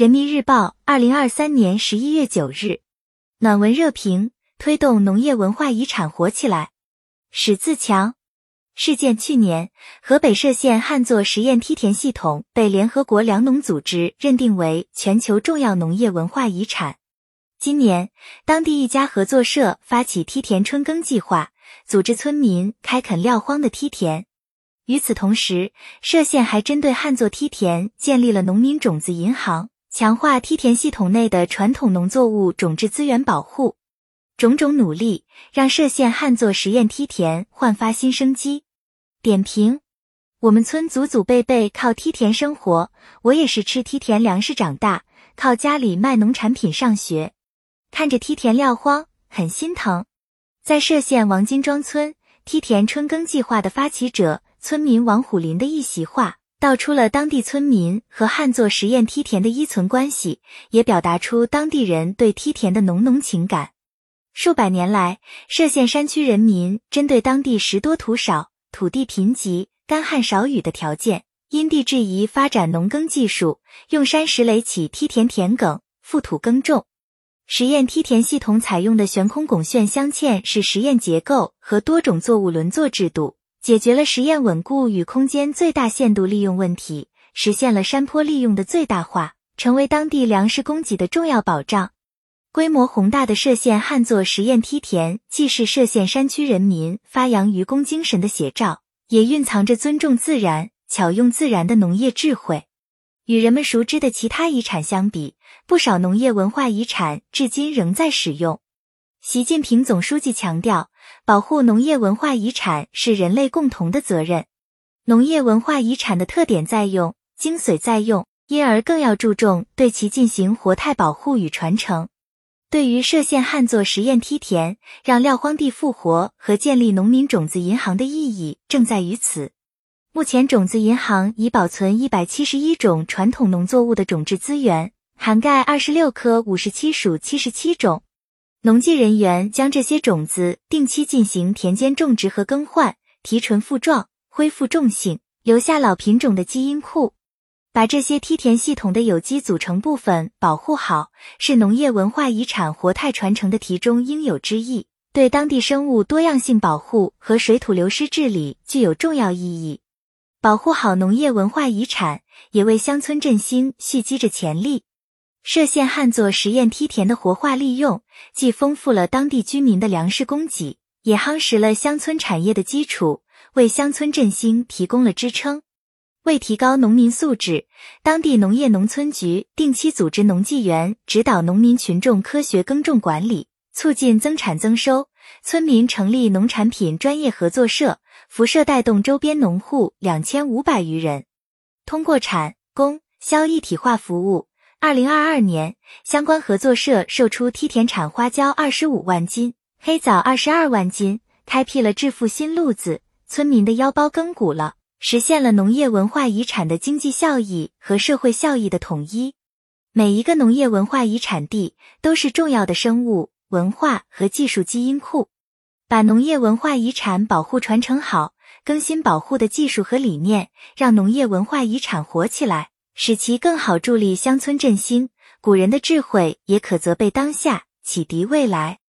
人民日报，二零二三年十一月九日，暖文热评：推动农业文化遗产活起来。史自强事件：去年，河北涉县旱作实验梯田系统被联合国粮农组织认定为全球重要农业文化遗产。今年，当地一家合作社发起梯田春耕计划，组织村民开垦撂荒的梯田。与此同时，涉县还针对旱作梯田建立了农民种子银行。强化梯田系统内的传统农作物种质资源保护，种种努力让涉县旱作实验梯田焕发新生机。点评：我们村祖祖辈辈靠梯田生活，我也是吃梯田粮食长大，靠家里卖农产品上学，看着梯田撂荒很心疼。在涉县王金庄村梯田春耕计划的发起者村民王虎林的一席话。道出了当地村民和旱作实验梯田的依存关系，也表达出当地人对梯田的浓浓情感。数百年来，涉县山区人民针对当地石多土少、土地贫瘠、干旱少雨的条件，因地制宜发展农耕技术，用山石垒起梯田田埂，覆土耕种。实验梯田系统采用的悬空拱券镶嵌式实验结构和多种作物轮作制度。解决了实验稳固与空间最大限度利用问题，实现了山坡利用的最大化，成为当地粮食供给的重要保障。规模宏大的涉县旱作实验梯田，既是涉县山区人民发扬愚公精神的写照，也蕴藏着尊重自然、巧用自然的农业智慧。与人们熟知的其他遗产相比，不少农业文化遗产至今仍在使用。习近平总书记强调。保护农业文化遗产是人类共同的责任。农业文化遗产的特点在用，精髓在用，因而更要注重对其进行活态保护与传承。对于涉县旱作实验梯田，让撂荒地复活和建立农民种子银行的意义正在于此。目前，种子银行已保存一百七十一种传统农作物的种质资源，涵盖二十六科五十七属七十七种。农技人员将这些种子定期进行田间种植和更换，提纯复壮，恢复种性，留下老品种的基因库。把这些梯田系统的有机组成部分保护好，是农业文化遗产活态传承的题中应有之义，对当地生物多样性保护和水土流失治理具有重要意义。保护好农业文化遗产，也为乡村振兴蓄积着潜力。涉县旱作实验梯田的活化利用，既丰富了当地居民的粮食供给，也夯实了乡村产业的基础，为乡村振兴提供了支撑。为提高农民素质，当地农业农村局定期组织农技员指导农民群众科学耕种管理，促进增产增收。村民成立农产品专业合作社，辐射带动周边农户两千五百余人，通过产供销一体化服务。二零二二年，相关合作社售出梯田产花椒二十五万斤，黑枣二十二万斤，开辟了致富新路子，村民的腰包更鼓了，实现了农业文化遗产的经济效益和社会效益的统一。每一个农业文化遗产地都是重要的生物文化和技术基因库，把农业文化遗产保护传承好，更新保护的技术和理念，让农业文化遗产活起来。使其更好助力乡村振兴，古人的智慧也可责备当下，启迪未来。